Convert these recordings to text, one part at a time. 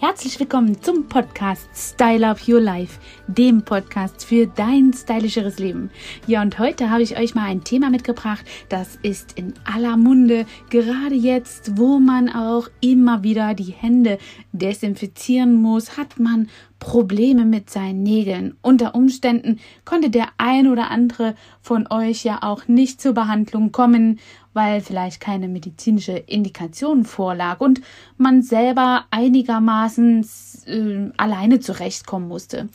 Herzlich willkommen zum Podcast Style Up Your Life, dem Podcast für dein stylischeres Leben. Ja, und heute habe ich euch mal ein Thema mitgebracht, das ist in aller Munde, gerade jetzt, wo man auch immer wieder die Hände desinfizieren muss, hat man Probleme mit seinen Nägeln. Unter Umständen konnte der ein oder andere von euch ja auch nicht zur Behandlung kommen, weil vielleicht keine medizinische Indikation vorlag und man selber einigermaßen äh, alleine zurechtkommen musste.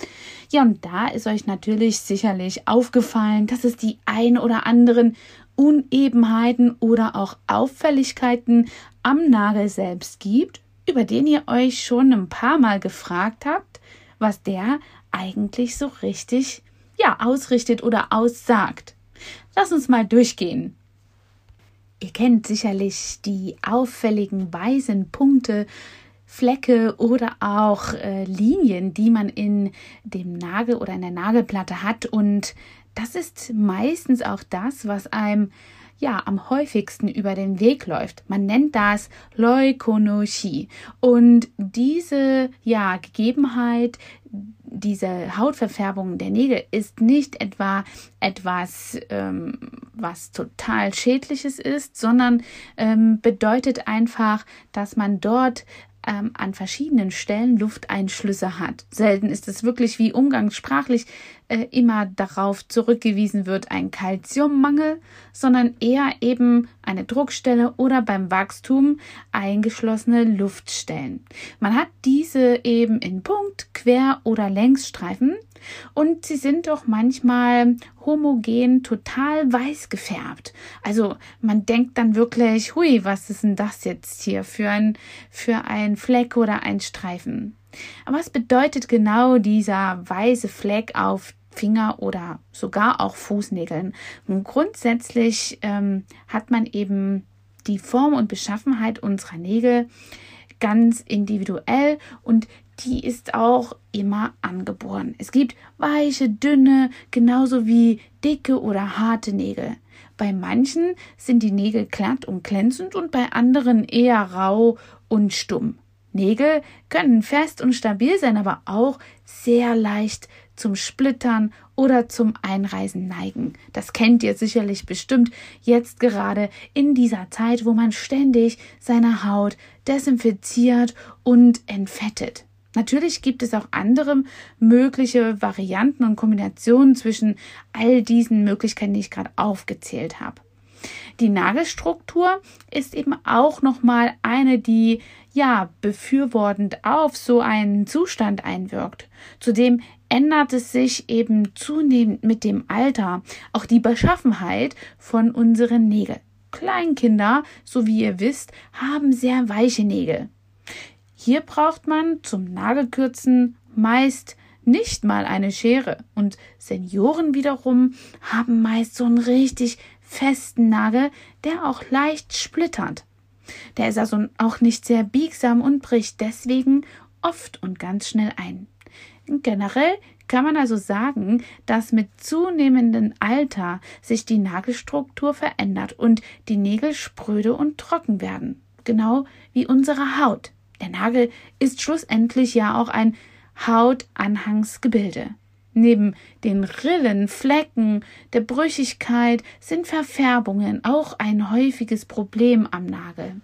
Ja, und da ist euch natürlich sicherlich aufgefallen, dass es die ein oder anderen Unebenheiten oder auch Auffälligkeiten am Nagel selbst gibt, über den ihr euch schon ein paar Mal gefragt habt, was der eigentlich so richtig ja ausrichtet oder aussagt. Lass uns mal durchgehen. Ihr kennt sicherlich die auffälligen weißen Punkte, Flecke oder auch äh, Linien, die man in dem Nagel oder in der Nagelplatte hat. Und das ist meistens auch das, was einem ja am häufigsten über den Weg läuft. Man nennt das Leukonochie. Und diese ja Gegebenheit, diese Hautverfärbung der Nägel ist nicht etwa etwas, ähm, was total schädliches ist, sondern ähm, bedeutet einfach, dass man dort ähm, an verschiedenen Stellen Lufteinschlüsse hat. Selten ist es wirklich wie umgangssprachlich äh, immer darauf zurückgewiesen wird, ein Kalziummangel, sondern eher eben eine Druckstelle oder beim Wachstum eingeschlossene Luftstellen. Man hat diese eben in Punkt, Quer- oder Längsstreifen und sie sind doch manchmal homogen total weiß gefärbt. Also man denkt dann wirklich, hui, was ist denn das jetzt hier für ein, für ein Fleck oder ein Streifen? Aber was bedeutet genau dieser weiße Fleck auf Finger oder sogar auch Fußnägeln? Und grundsätzlich ähm, hat man eben die Form und Beschaffenheit unserer Nägel ganz individuell und die ist auch immer angeboren. Es gibt weiche, dünne, genauso wie dicke oder harte Nägel. Bei manchen sind die Nägel glatt und glänzend und bei anderen eher rau und stumm. Nägel können fest und stabil sein, aber auch sehr leicht zum Splittern oder zum Einreißen neigen. Das kennt ihr sicherlich bestimmt jetzt gerade in dieser Zeit, wo man ständig seine Haut desinfiziert und entfettet. Natürlich gibt es auch andere mögliche Varianten und Kombinationen zwischen all diesen Möglichkeiten, die ich gerade aufgezählt habe. Die Nagelstruktur ist eben auch nochmal eine, die ja befürwortend auf so einen Zustand einwirkt. Zudem ändert es sich eben zunehmend mit dem Alter auch die Beschaffenheit von unseren Nägeln. Kleinkinder, so wie ihr wisst, haben sehr weiche Nägel. Hier braucht man zum Nagelkürzen meist nicht mal eine Schere und Senioren wiederum haben meist so einen richtig festen Nagel, der auch leicht splittert. Der ist also auch nicht sehr biegsam und bricht deswegen oft und ganz schnell ein. Generell kann man also sagen, dass mit zunehmendem Alter sich die Nagelstruktur verändert und die Nägel spröde und trocken werden, genau wie unsere Haut. Der Nagel ist schlussendlich ja auch ein Hautanhangsgebilde. Neben den Rillen, Flecken, der Brüchigkeit sind Verfärbungen auch ein häufiges Problem am Nagel.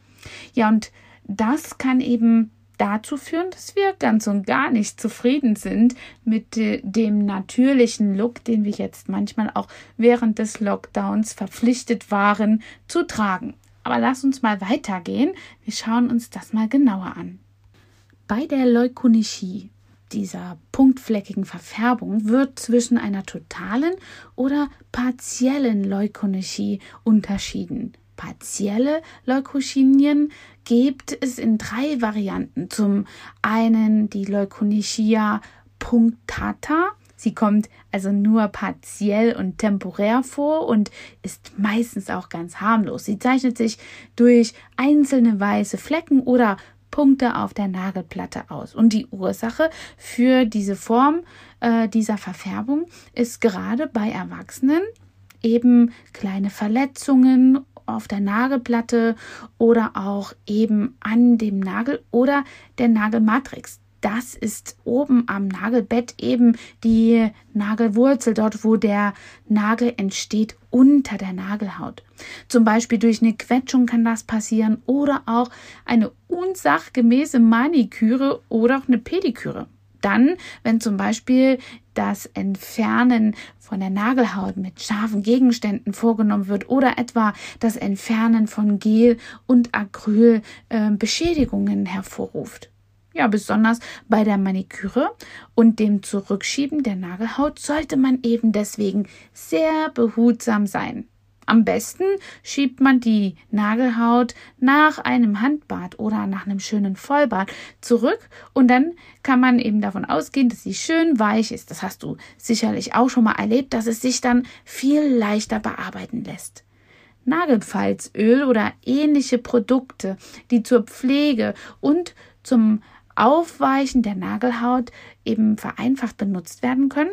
Ja, und das kann eben dazu führen, dass wir ganz und gar nicht zufrieden sind mit dem natürlichen Look, den wir jetzt manchmal auch während des Lockdowns verpflichtet waren zu tragen. Aber lass uns mal weitergehen. Wir schauen uns das mal genauer an. Bei der Leukonychie, dieser punktfleckigen Verfärbung, wird zwischen einer totalen oder partiellen Leukonychie unterschieden. Partielle Leukoschinien gibt es in drei Varianten. Zum einen die Leukonychia punctata, Sie kommt also nur partiell und temporär vor und ist meistens auch ganz harmlos. Sie zeichnet sich durch einzelne weiße Flecken oder Punkte auf der Nagelplatte aus. Und die Ursache für diese Form äh, dieser Verfärbung ist gerade bei Erwachsenen eben kleine Verletzungen auf der Nagelplatte oder auch eben an dem Nagel oder der Nagelmatrix. Das ist oben am Nagelbett eben die Nagelwurzel, dort wo der Nagel entsteht unter der Nagelhaut. Zum Beispiel durch eine Quetschung kann das passieren oder auch eine unsachgemäße Maniküre oder auch eine Pediküre. Dann, wenn zum Beispiel das Entfernen von der Nagelhaut mit scharfen Gegenständen vorgenommen wird oder etwa das Entfernen von Gel und Acryl äh, Beschädigungen hervorruft. Ja, besonders bei der Maniküre und dem Zurückschieben der Nagelhaut sollte man eben deswegen sehr behutsam sein. Am besten schiebt man die Nagelhaut nach einem Handbad oder nach einem schönen Vollbad zurück und dann kann man eben davon ausgehen, dass sie schön weich ist. Das hast du sicherlich auch schon mal erlebt, dass es sich dann viel leichter bearbeiten lässt. Nagelpfalzöl oder ähnliche Produkte, die zur Pflege und zum Aufweichen der Nagelhaut eben vereinfacht benutzt werden können,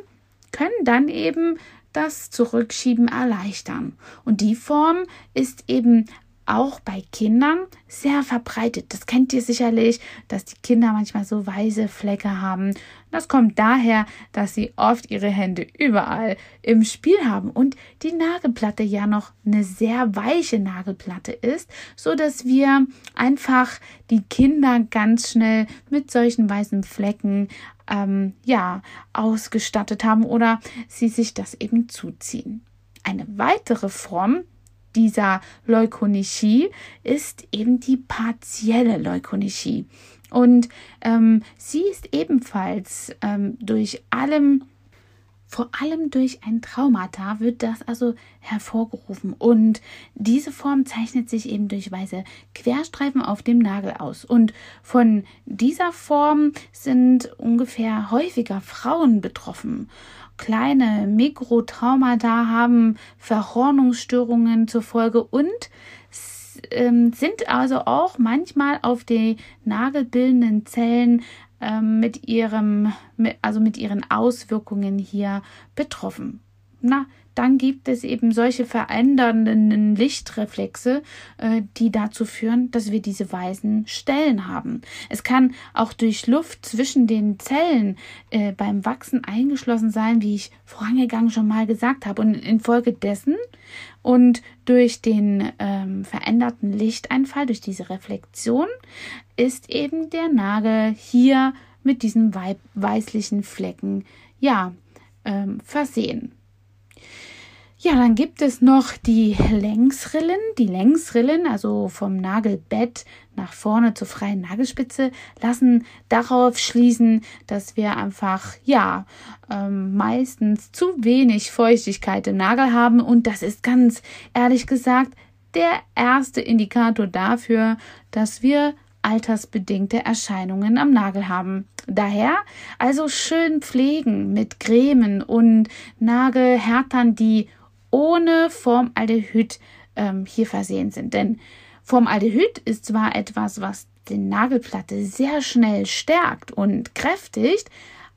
können dann eben das Zurückschieben erleichtern. Und die Form ist eben auch bei Kindern sehr verbreitet. Das kennt ihr sicherlich, dass die Kinder manchmal so weiße Flecke haben. Das kommt daher, dass sie oft ihre Hände überall im Spiel haben und die Nagelplatte ja noch eine sehr weiche Nagelplatte ist, so dass wir einfach die Kinder ganz schnell mit solchen weißen Flecken ähm, ja, ausgestattet haben oder sie sich das eben zuziehen. Eine weitere Form dieser Leukonychie ist eben die partielle Leukonychie. Und ähm, sie ist ebenfalls ähm, durch allem vor allem durch ein Traumata wird das also hervorgerufen. Und diese Form zeichnet sich eben durch weiße Querstreifen auf dem Nagel aus. Und von dieser Form sind ungefähr häufiger Frauen betroffen. Kleine Mikrotraumata haben Verhornungsstörungen zur Folge und ähm, sind also auch manchmal auf die nagelbildenden Zellen ähm, mit ihrem, also mit ihren Auswirkungen hier betroffen. Na, dann gibt es eben solche verändernden Lichtreflexe, äh, die dazu führen, dass wir diese weißen Stellen haben. Es kann auch durch Luft zwischen den Zellen äh, beim Wachsen eingeschlossen sein, wie ich vorangegangen schon mal gesagt habe. Und infolgedessen und durch den ähm, veränderten Lichteinfall, durch diese Reflexion, ist eben der Nagel hier mit diesen weißlichen Flecken ja ähm, versehen. Ja, dann gibt es noch die Längsrillen. Die Längsrillen, also vom Nagelbett nach vorne zur freien Nagelspitze, lassen darauf schließen, dass wir einfach, ja, ähm, meistens zu wenig Feuchtigkeit im Nagel haben. Und das ist ganz ehrlich gesagt der erste Indikator dafür, dass wir altersbedingte Erscheinungen am Nagel haben. Daher also schön pflegen mit Cremen und Nagelhärtern, die ohne Formaldehyd ähm, hier versehen sind. Denn Formaldehyd ist zwar etwas, was die Nagelplatte sehr schnell stärkt und kräftigt,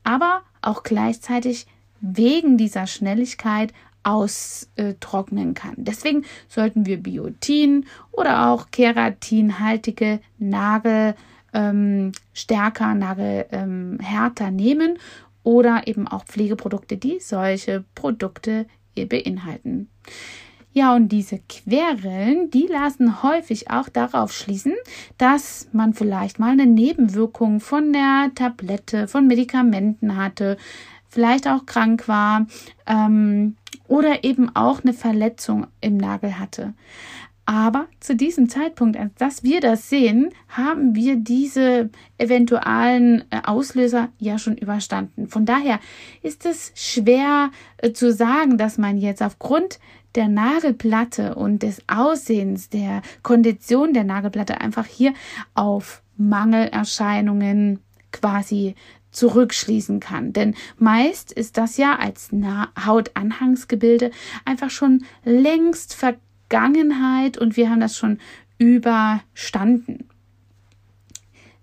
aber auch gleichzeitig wegen dieser Schnelligkeit austrocknen kann. Deswegen sollten wir Biotin oder auch keratinhaltige Nagel ähm, stärker, Nagelhärter ähm, nehmen oder eben auch Pflegeprodukte, die solche Produkte beinhalten. Ja, und diese Querellen, die lassen häufig auch darauf schließen, dass man vielleicht mal eine Nebenwirkung von der Tablette, von Medikamenten hatte, vielleicht auch krank war ähm, oder eben auch eine Verletzung im Nagel hatte. Aber zu diesem Zeitpunkt, als dass wir das sehen, haben wir diese eventuellen äh, Auslöser ja schon überstanden. Von daher ist es schwer äh, zu sagen, dass man jetzt aufgrund der Nagelplatte und des Aussehens, der Kondition der Nagelplatte einfach hier auf Mangelerscheinungen quasi zurückschließen kann. Denn meist ist das ja als Hautanhangsgebilde einfach schon längst verkauft Vergangenheit und wir haben das schon überstanden.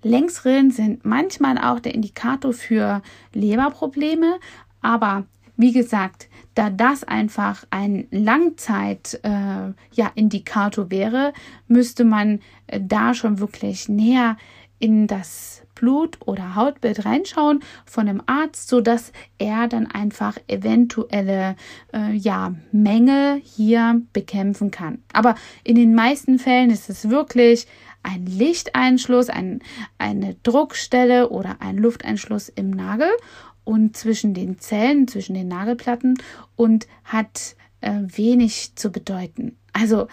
Längsrillen sind manchmal auch der Indikator für Leberprobleme, aber wie gesagt, da das einfach ein Langzeit-Indikator äh, ja, wäre, müsste man äh, da schon wirklich näher in das Blut- oder Hautbild reinschauen von einem Arzt, so dass er dann einfach eventuelle äh, ja, Mängel hier bekämpfen kann. Aber in den meisten Fällen ist es wirklich ein Lichteinschluss, ein, eine Druckstelle oder ein Lufteinschluss im Nagel und zwischen den Zellen, zwischen den Nagelplatten und hat äh, wenig zu bedeuten. Also,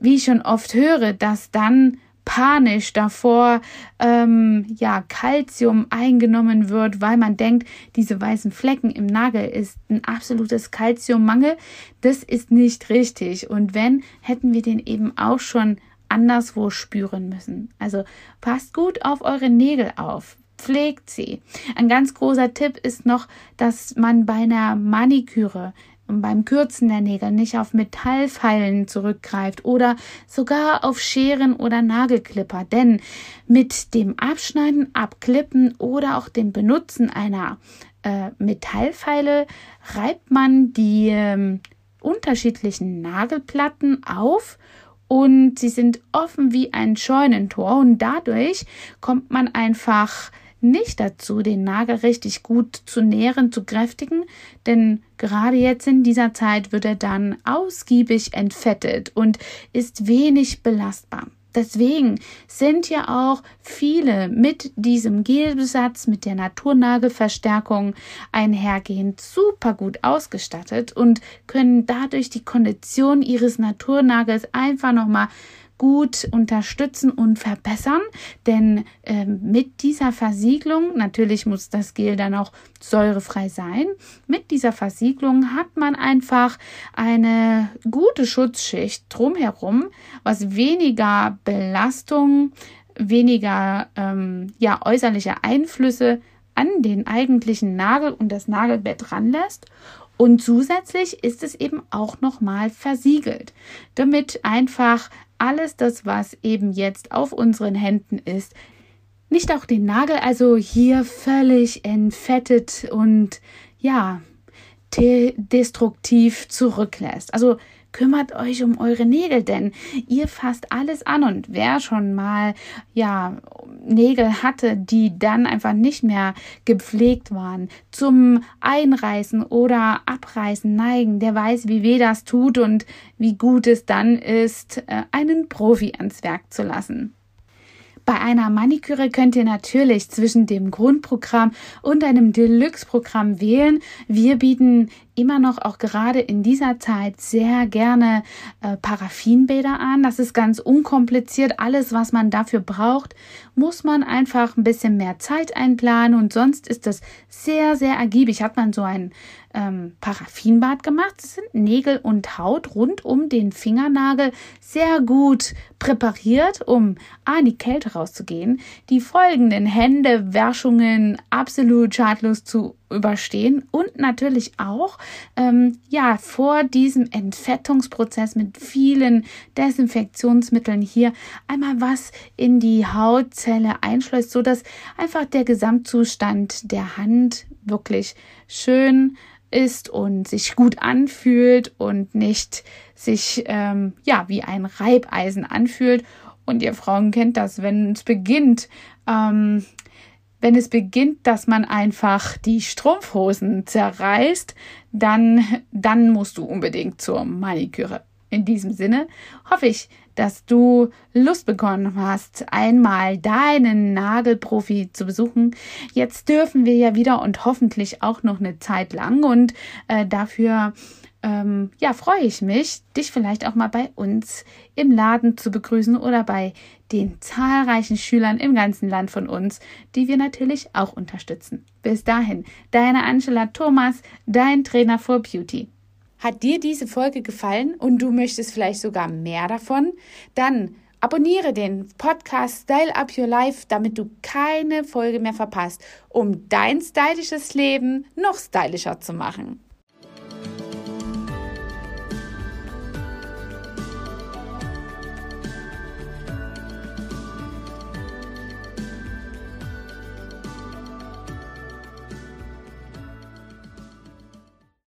wie ich schon oft höre, dass dann panisch davor ähm, ja Kalzium eingenommen wird, weil man denkt, diese weißen Flecken im Nagel ist ein absolutes Kalziummangel. Das ist nicht richtig. Und wenn, hätten wir den eben auch schon anderswo spüren müssen. Also passt gut auf eure Nägel auf pflegt sie. Ein ganz großer Tipp ist noch, dass man bei einer Maniküre und beim Kürzen der Nägel nicht auf Metallpfeilen zurückgreift oder sogar auf Scheren oder Nagelklipper, denn mit dem Abschneiden, Abklippen oder auch dem Benutzen einer äh, Metallpfeile reibt man die äh, unterschiedlichen Nagelplatten auf und sie sind offen wie ein Scheunentor und dadurch kommt man einfach nicht dazu, den Nagel richtig gut zu nähren, zu kräftigen, denn gerade jetzt in dieser Zeit wird er dann ausgiebig entfettet und ist wenig belastbar. Deswegen sind ja auch viele mit diesem Gelbesatz, mit der Naturnagelverstärkung einhergehend super gut ausgestattet und können dadurch die Kondition ihres Naturnagels einfach nochmal gut unterstützen und verbessern, denn äh, mit dieser Versiegelung, natürlich muss das Gel dann auch säurefrei sein, mit dieser Versiegelung hat man einfach eine gute Schutzschicht drumherum, was weniger Belastung, weniger ähm, ja, äußerliche Einflüsse an den eigentlichen Nagel und das Nagelbett ranlässt. Und zusätzlich ist es eben auch nochmal versiegelt, damit einfach alles das, was eben jetzt auf unseren Händen ist, nicht auch den Nagel also hier völlig entfettet und ja, destruktiv zurücklässt. Also kümmert euch um eure Nägel, denn ihr fasst alles an und wer schon mal ja Nägel hatte, die dann einfach nicht mehr gepflegt waren, zum Einreißen oder Abreißen neigen, der weiß, wie weh das tut und wie gut es dann ist, äh, einen Profi ans Werk zu lassen. Bei einer Maniküre könnt ihr natürlich zwischen dem Grundprogramm und einem Deluxe-Programm wählen. Wir bieten immer noch auch gerade in dieser Zeit sehr gerne äh, Paraffinbäder an. Das ist ganz unkompliziert. Alles, was man dafür braucht, muss man einfach ein bisschen mehr Zeit einplanen und sonst ist das sehr, sehr ergiebig. Hat man so ein ähm, Paraffinbad gemacht. Das sind Nägel und Haut rund um den Fingernagel sehr gut präpariert, um an die Kälte rauszugehen. Die folgenden Händewaschungen absolut schadlos zu überstehen und natürlich auch ähm, ja vor diesem Entfettungsprozess mit vielen Desinfektionsmitteln hier einmal was in die Hautzelle einschleust, so dass einfach der Gesamtzustand der Hand wirklich schön ist und sich gut anfühlt und nicht sich ähm, ja wie ein Reibeisen anfühlt. Und ihr Frauen kennt das, wenn es beginnt, ähm, wenn es beginnt, dass man einfach die Strumpfhosen zerreißt, dann, dann musst du unbedingt zur Maniküre. In diesem Sinne hoffe ich, dass du Lust bekommen hast, einmal deinen Nagelprofi zu besuchen. Jetzt dürfen wir ja wieder und hoffentlich auch noch eine Zeit lang und äh, dafür ähm, ja, freue ich mich, dich vielleicht auch mal bei uns im Laden zu begrüßen oder bei den zahlreichen Schülern im ganzen Land von uns, die wir natürlich auch unterstützen. Bis dahin, deine Angela Thomas, dein Trainer for Beauty. Hat dir diese Folge gefallen und du möchtest vielleicht sogar mehr davon? Dann abonniere den Podcast Style Up Your Life, damit du keine Folge mehr verpasst, um dein stylisches Leben noch stylischer zu machen.